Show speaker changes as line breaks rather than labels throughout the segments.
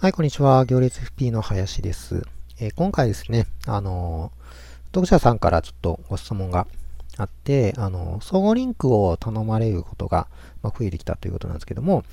はい、こんにちは。行列 FP の林です。えー、今回ですね、あのー、読者さんからちょっとご質問があって、あのー、相互リンクを頼まれることが、ま、増えてきたということなんですけども、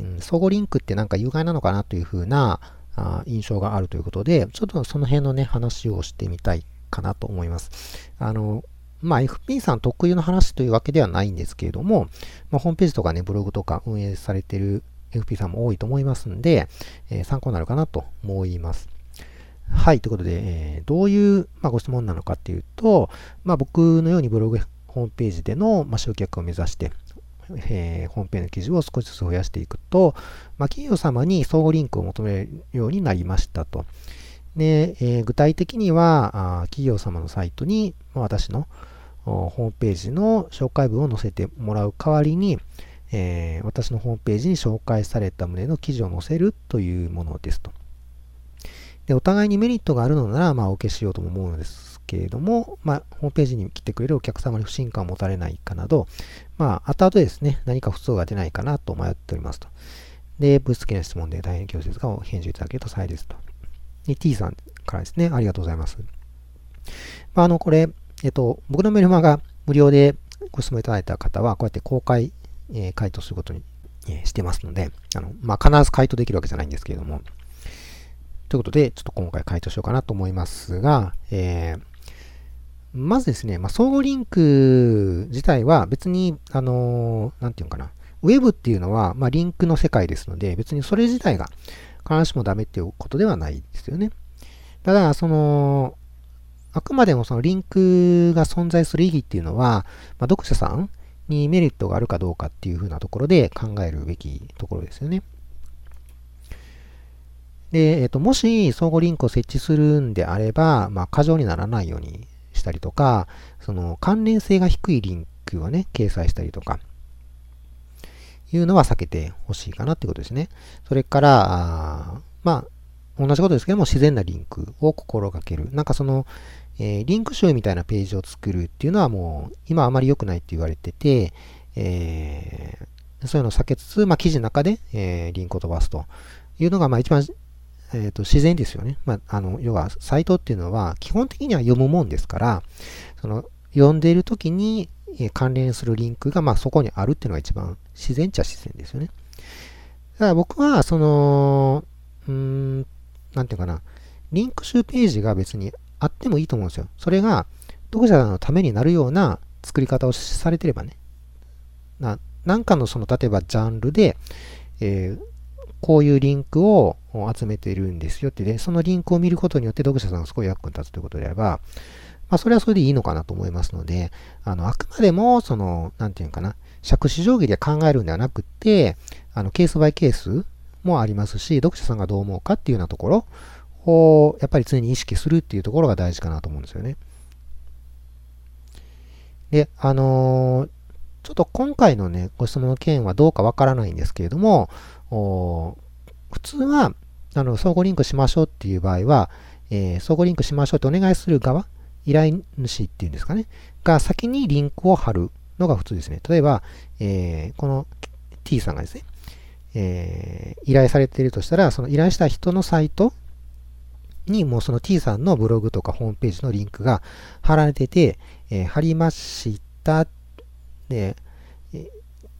うん、相互リンクってなんか有害なのかなというふうなあ印象があるということで、ちょっとその辺のね、話をしてみたいかなと思います。あの、まあ、FP さん特有の話というわけではないんですけれども、まあ、ホームページとかね、ブログとか運営されてる FP さんも多いと思いますんで、えー、参考になるかなと思います。はい、ということで、えー、どういう、まあ、ご質問なのかっていうと、まあ、僕のようにブログ、ホームページでの、まあ、集客を目指して、えー、ホームページの記事を少しずつ増やしていくと、まあ、企業様に相互リンクを求めるようになりましたと。で、えー、具体的にはあ、企業様のサイトに、まあ、私のホームページの紹介文を載せてもらう代わりに、えー、私のホームページに紹介された旨の記事を載せるというものですと。で、お互いにメリットがあるのなら、まあ、お受けしようとも思うのですけれども、まあ、ホームページに来てくれるお客様に不信感を持たれないかなど、まあ、後々ですね、何か不都合が出ないかなと迷っておりますと。で、物質的な質問で大変恐縮ですが、お返事いただけると幸いですと。で、T さんからですね、ありがとうございます。まあ、あの、これ、えっと、僕のメルマガ無料でご質問いただいた方は、こうやって公開えー、回答することに、えー、してますので、あの、まあ、必ず回答できるわけじゃないんですけれども、ということで、ちょっと今回回答しようかなと思いますが、えー、まずですね、まあ、相互リンク自体は別に、あのー、なんていうのかな、ウェブっていうのは、まあ、リンクの世界ですので、別にそれ自体が必ずしもダメっていうことではないですよね。ただ、その、あくまでもそのリンクが存在する意義っていうのは、まあ、読者さんにメリットがあるかどうかっていうふうなところで考えるべきところですよね。で、えっ、と、もし相互リンクを設置するんであれば、まあ、過剰にならないようにしたりとか、その関連性が低いリンクをね、掲載したりとか、いうのは避けてほしいかなってことですね。それから、あまあ、同じことですけども、自然なリンクを心がける。なんかその、えー、リンク集みたいなページを作るっていうのはもう今あまり良くないって言われてて、えー、そういうのを避けつつ、まあ、記事の中で、えー、リンクを飛ばすというのが、まあ、一番、えーと、自然ですよね。まあ、あの要は、サイトっていうのは基本的には読むもんですから、その読んでいるときに、関連するリンクが、まあ、そこにあるっていうのが一番自然っちゃ自然ですよね。だから僕は、その、うーん、なんていうかな、リンク集ページが別にあってもいいと思うんですよ。それが読者のためになるような作り方をされてればね。ななんかのその、例えばジャンルで、えー、こういうリンクを集めてるんですよってで、そのリンクを見ることによって読者さんがすごい役に立つということであれば、まあ、それはそれでいいのかなと思いますので、あの、あくまでも、その、なんていうかな、尺子定規で考えるんではなくて、あの、ケースバイケースもありますし、読者さんがどう思うかっていうようなところをやっぱり常に意識するっていうところが大事かなと思うんですよね。で、あのー、ちょっと今回のね、ご質問の件はどうかわからないんですけれども、普通は、あの、相互リンクしましょうっていう場合は、えー、相互リンクしましょうってお願いする側、依頼主っていうんですかね、が先にリンクを貼るのが普通ですね。例えば、えー、この T さんがですね、えー、依頼されているとしたら、その依頼した人のサイトにもうその T さんのブログとかホームページのリンクが貼られてて、えー、貼りました。で、え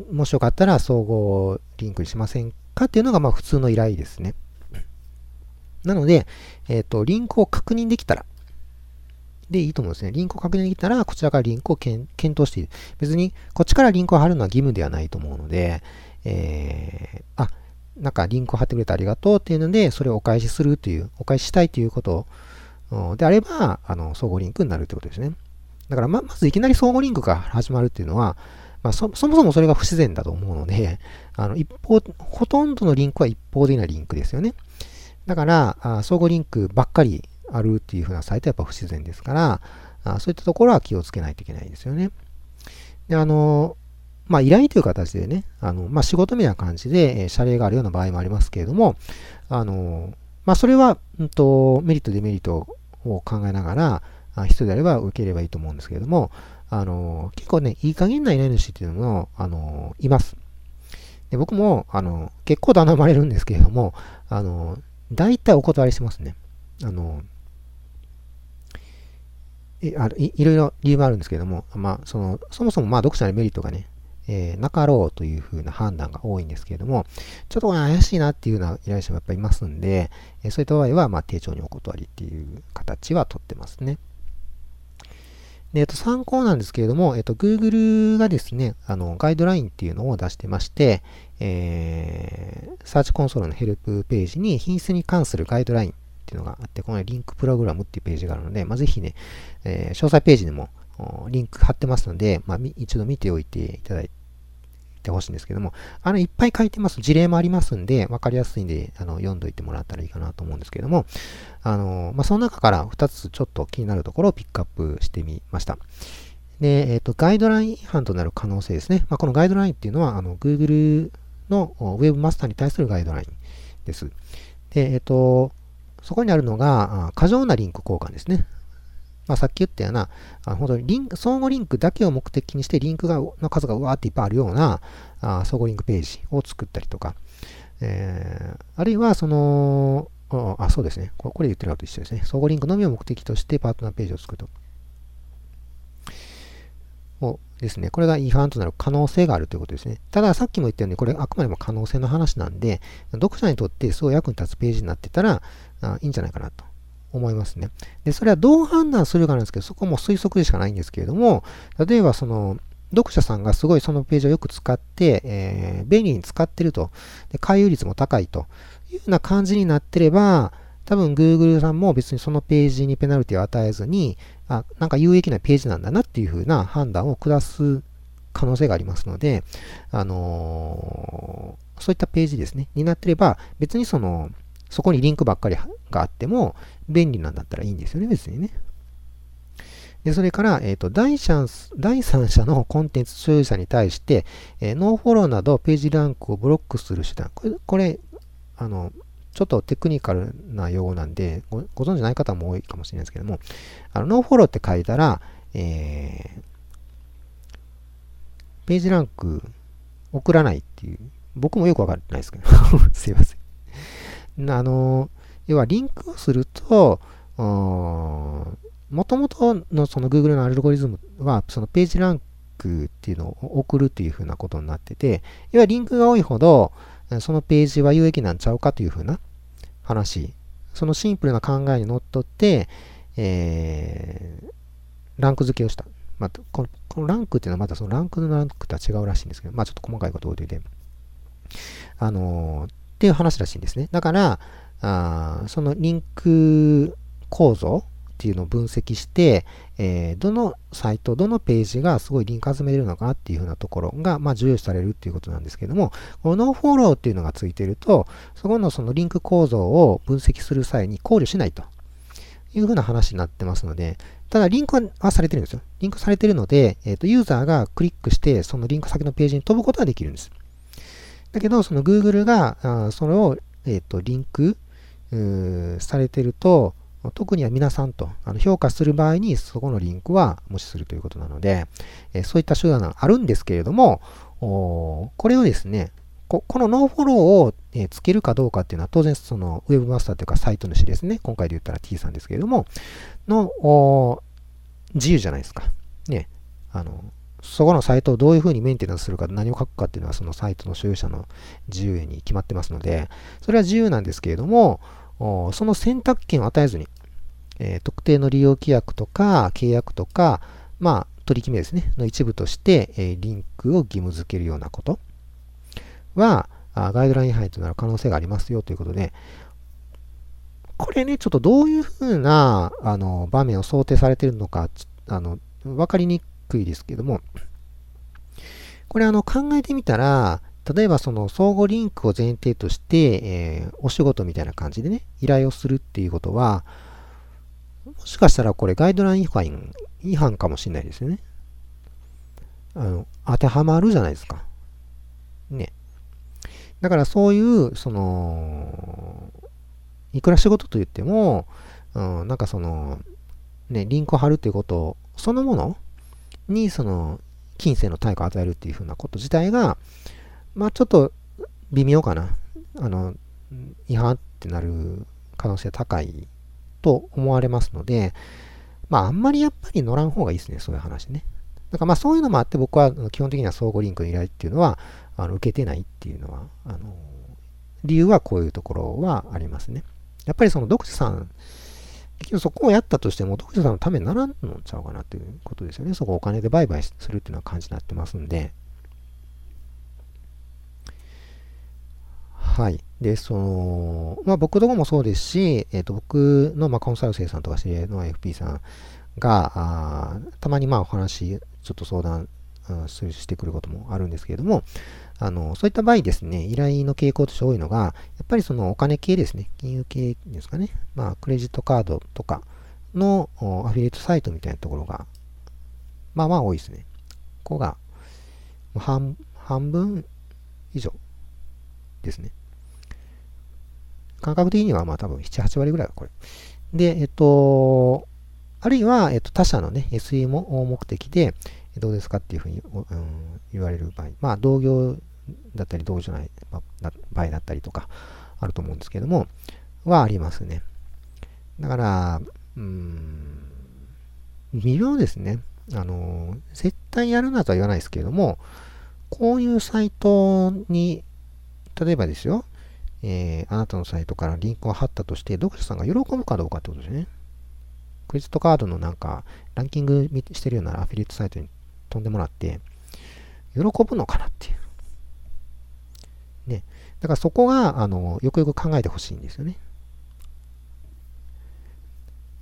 ー、もしよかったら総合リンクにしませんかっていうのがまあ普通の依頼ですね。なので、えっ、ー、と、リンクを確認できたら、でいいと思うんですね。リンクを確認できたら、こちらからリンクを検討している。別に、こっちからリンクを貼るのは義務ではないと思うので、えー、あ、なんかリンクを貼ってくれてありがとうっていうので、それをお返しするという、お返ししたいということであれば、あの、相互リンクになるってことですね。だからま、まずいきなり相互リンクが始まるっていうのは、まあ、そもそもそれが不自然だと思うので、あの一方、ほとんどのリンクは一方的なリンクですよね。だから、あ相互リンクばっかりあるっていう風なサイトはやっぱ不自然ですから、あそういったところは気をつけないといけないですよね。で、あの、まあ、依頼という形でね、あの、まあ、仕事みたいな感じで、え謝礼があるような場合もありますけれども、あの、まあ、それは、うんと、メリット、デメリットを考えながら、あ人であれば受ければいいと思うんですけれども、あの、結構ね、いい加減な依頼主っていうのも、あの、います。で僕も、あの、結構頼まれるんですけれども、あの、大体お断りしますね。あの、いあいいろいろ理由もあるんですけれども、まあ、その、そもそもまあ読者のメリットがね、えー、なかろうというふうな判断が多いんですけれども、ちょっと怪しいなっていうような依頼者もやっぱりいますんで、えー、そういった場合は、まあ、丁重にお断りっていう形はとってますね。で、えっと、参考なんですけれども、えっと、Google がですね、あの、ガイドラインっていうのを出してまして、えー、サーチコンソールのヘルプページに品質に関するガイドラインっていうのがあって、このリンクプログラムっていうページがあるので、まあ、ぜひね、えー、詳細ページにもリンク貼ってますので、まあ、一度見ておいていただいてほしいんですけども、あの、いっぱい書いてます。事例もありますんで、わかりやすいんで、あの、読んどいてもらったらいいかなと思うんですけども、あの、まあ、その中から2つちょっと気になるところをピックアップしてみました。で、えっ、ー、と、ガイドライン違反となる可能性ですね。まあ、このガイドラインっていうのは、あの、Google の Web マスターに対するガイドラインです。で、えっ、ー、と、そこにあるのが、過剰なリンク交換ですね。まあ、さっき言ったような、あ本当にリンク、相互リンクだけを目的にして、リンクがの数がうわーっていっぱいあるようなあ相互リンクページを作ったりとか、えー、あるいは、その、あ、そうですね。これ言ってるのと一緒ですね。相互リンクのみを目的としてパートナーページを作ると。をですね、これが違反となる可能性があるということですね。ただ、さっきも言ったように、これあくまでも可能性の話なんで、読者にとってすごい役に立つページになってたら、あいいんじゃないかなと思いますね。で、それはどう判断するかなんですけど、そこも推測でしかないんですけれども、例えばその、読者さんがすごいそのページをよく使って、えー、便利に使ってると、で回遊率も高いと。いうような感じになってれば、多分 Google さんも別にそのページにペナルティを与えずに、あ、なんか有益なページなんだなっていうふうな判断を下す可能性がありますので、あのー、そういったページですね、になってれば、別にその、そこにリンクばっかりがあっても便利なんだったらいいんですよね、別にね。で、それから、えっ、ー、と、第三第三者のコンテンツ所有者に対して、えー、ノーフォローなどページランクをブロックする手段。これ、これあの、ちょっとテクニカルな用語なんでご、ご存知ない方も多いかもしれないですけども、あの、ノーフォローって書いたら、えー、ページランク送らないっていう、僕もよくわかってないですけど、すいません。あの、要はリンクをすると、もともとのその Google のアルゴリズムは、そのページランクっていうのを送るっていうふうなことになってて、要はリンクが多いほど、そのページは有益なんちゃうかというふうな話、そのシンプルな考えにのっとって、えー、ランク付けをした。まあ、このこのランクっていうのはまたそのランクのランクとは違うらしいんですけど、まあちょっと細かいことを言ってて、あのー、っていう話らしいんですね。だから、あそのリンク構造っていうのを分析して、えー、どのサイト、どのページがすごいリンク集めれるのかっていうふうなところが、まあ、重要視されるっていうことなんですけども、このノーフォローっていうのがついてると、そこのそのリンク構造を分析する際に考慮しないというふうな話になってますので、ただリンクはされてるんですよ。リンクされてるので、えっ、ー、と、ユーザーがクリックして、そのリンク先のページに飛ぶことができるんです。だけど、その Google が、それを、えっ、ー、と、リンクされてると、特には皆さんとあの評価する場合にそこのリンクは無視するということなので、えそういった手段があるんですけれども、これをですね、このノーフォローを、えつけるかどうかっていうのは当然その Web マスターというかサイト主ですね。今回で言ったら T さんですけれども、の自由じゃないですか。ね。あの、そこのサイトをどういうふうにメンテナンスするか、何を書くかっていうのはそのサイトの所有者の自由に決まってますので、それは自由なんですけれども、その選択権を与えずに、え、特定の利用規約とか契約とか、まあ、取り決めですね、の一部として、え、リンクを義務付けるようなことは、あガイドライン違反となる可能性がありますよということで、これね、ちょっとどういうふうなあの場面を想定されているのか、あの、わかりにくいですけども、これあの考えてみたら、例えばその相互リンクを前提として、えー、お仕事みたいな感じでね、依頼をするっていうことは、もしかしたらこれガイドライン違反違反かもしれないですよね。あの、当てはまるじゃないですか。ね。だからそういう、その、いくら仕事と言っても、うん、なんかその、ね、リンクを貼るっていうことそのものに、その、金銭の対価を与えるっていうふうなこと自体が、まあちょっと微妙かな。あの、違反ってなる可能性高いと思われますので、まああんまりやっぱり乗らん方がいいですね、そういう話ね。だからまあそういうのもあって僕は基本的には相互リンクの依頼っていうのはあの受けてないっていうのは、あの理由はこういうところはありますね。やっぱりその読者さん、そこをやったとしても読者さんのためにならんのちゃうかなっていうことですよね。そこをお金で売買するっていうのは感じになってますんで。はい。で、その、まあ僕どももそうですし、えっ、ー、と僕のまあコンサル生さんとか知り合いの FP さんが、あたまにまあお話、ちょっと相談、してくることもあるんですけれども、あの、そういった場合ですね、依頼の傾向として多いのが、やっぱりそのお金系ですね、金融系ですかね、まあ、クレジットカードとかのアフィリエイトサイトみたいなところが、まあまあ多いですね。ここが、半、半分以上ですね。感覚的にはまあ多分7、8割ぐらいはこれ。で、えっと、あるいは、えっと、他社のね、SE も目的で、どうですかっていうふうに、うん、言われる場合、まあ、同業だったり、同じゃない場合だったりとか、あると思うんですけども、はありますね。だから、うん、微妙ですね。あの、絶対やるなとは言わないですけれども、こういうサイトに、例えばですよ、えー、あなたのサイトからリンクを貼ったとして、読者さんが喜ぶかどうかってことですね。クレジットカードのなんか、ランキングしてるようなアフィリエイトサイトに飛んでもらって、喜ぶのかなっていう。だからそこが、あの、よくよく考えてほしいんですよね。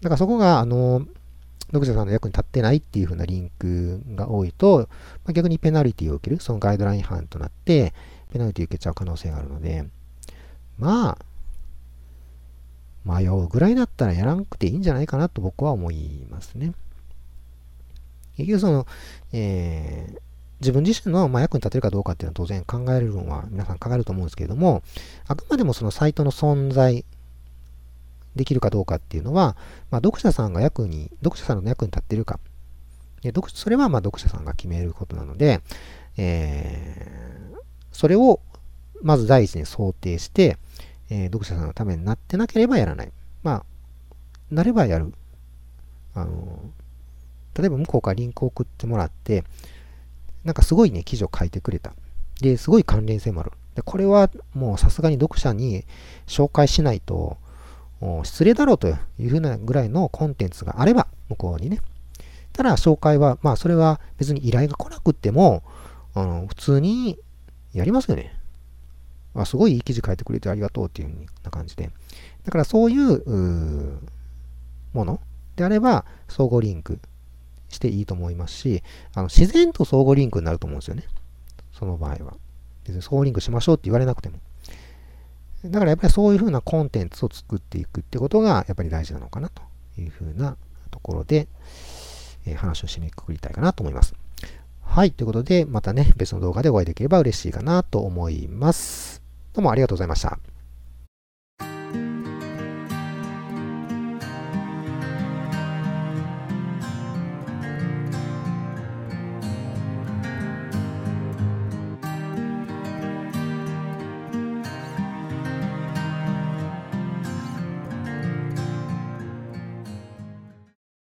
だからそこが、あの、読者さんの役に立ってないっていう風なリンクが多いと、まあ、逆にペナルティを受ける、そのガイドライン違反となって、ペナルティを受けちゃう可能性があるので、まあ、迷うぐらいだったらやらなくていいんじゃないかなと僕は思いますね。結局その、えー、自分自身の、ま、役に立てるかどうかっていうのは当然考えるのは皆さん考えると思うんですけれども、あくまでもそのサイトの存在できるかどうかっていうのは、まあ、読者さんが役に、読者さんの役に立ってるか。で読それはまあ読者さんが決めることなので、えー、それをまず第一に想定して、えー、読者さんのためになってなければやらない。まあ、なればやる。あの例えば向こうからリンクを送ってもらって、なんかすごいね、記事を書いてくれた。で、すごい関連性もある。で、これはもうさすがに読者に紹介しないと、失礼だろうというふうなぐらいのコンテンツがあれば、向こうにね。ただ、紹介は、まあ、それは別に依頼が来なくっても、あの普通にやりますよね。あすごいいい記事書いてくれてありがとうっていうふうな感じで。だからそういうものであれば、相互リンクしていいと思いますし、あの自然と相互リンクになると思うんですよね。その場合は。別に相互リンクしましょうって言われなくても。だからやっぱりそういうふうなコンテンツを作っていくってことがやっぱり大事なのかなというふうなところで、えー、話を締めくくりたいかなと思います。はい。ということで、またね、別の動画でお会いできれば嬉しいかなと思います。どうもありがとうございました。